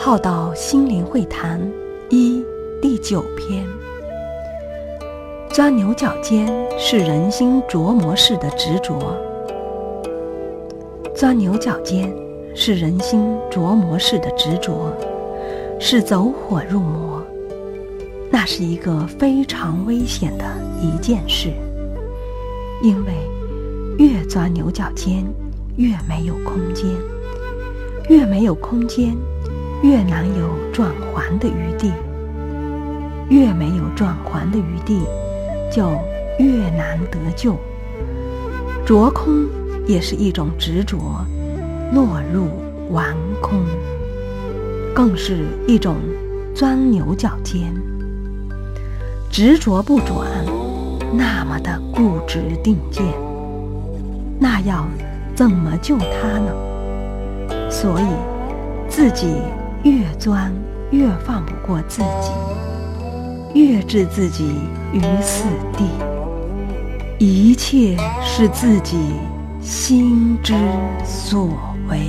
浩道心灵会谈一第九篇：钻牛角尖是人心琢磨式的执着。钻牛角尖是人心琢磨式的执着，是走火入魔。那是一个非常危险的一件事，因为越钻牛角尖，越没有空间，越没有空间。越难有转还的余地，越没有转还的余地，就越难得救。着空也是一种执着，落入顽空，更是一种钻牛角尖。执着不转，那么的固执定见，那要怎么救他呢？所以自己。越钻越放不过自己，越置自己于死地，一切是自己心之所为。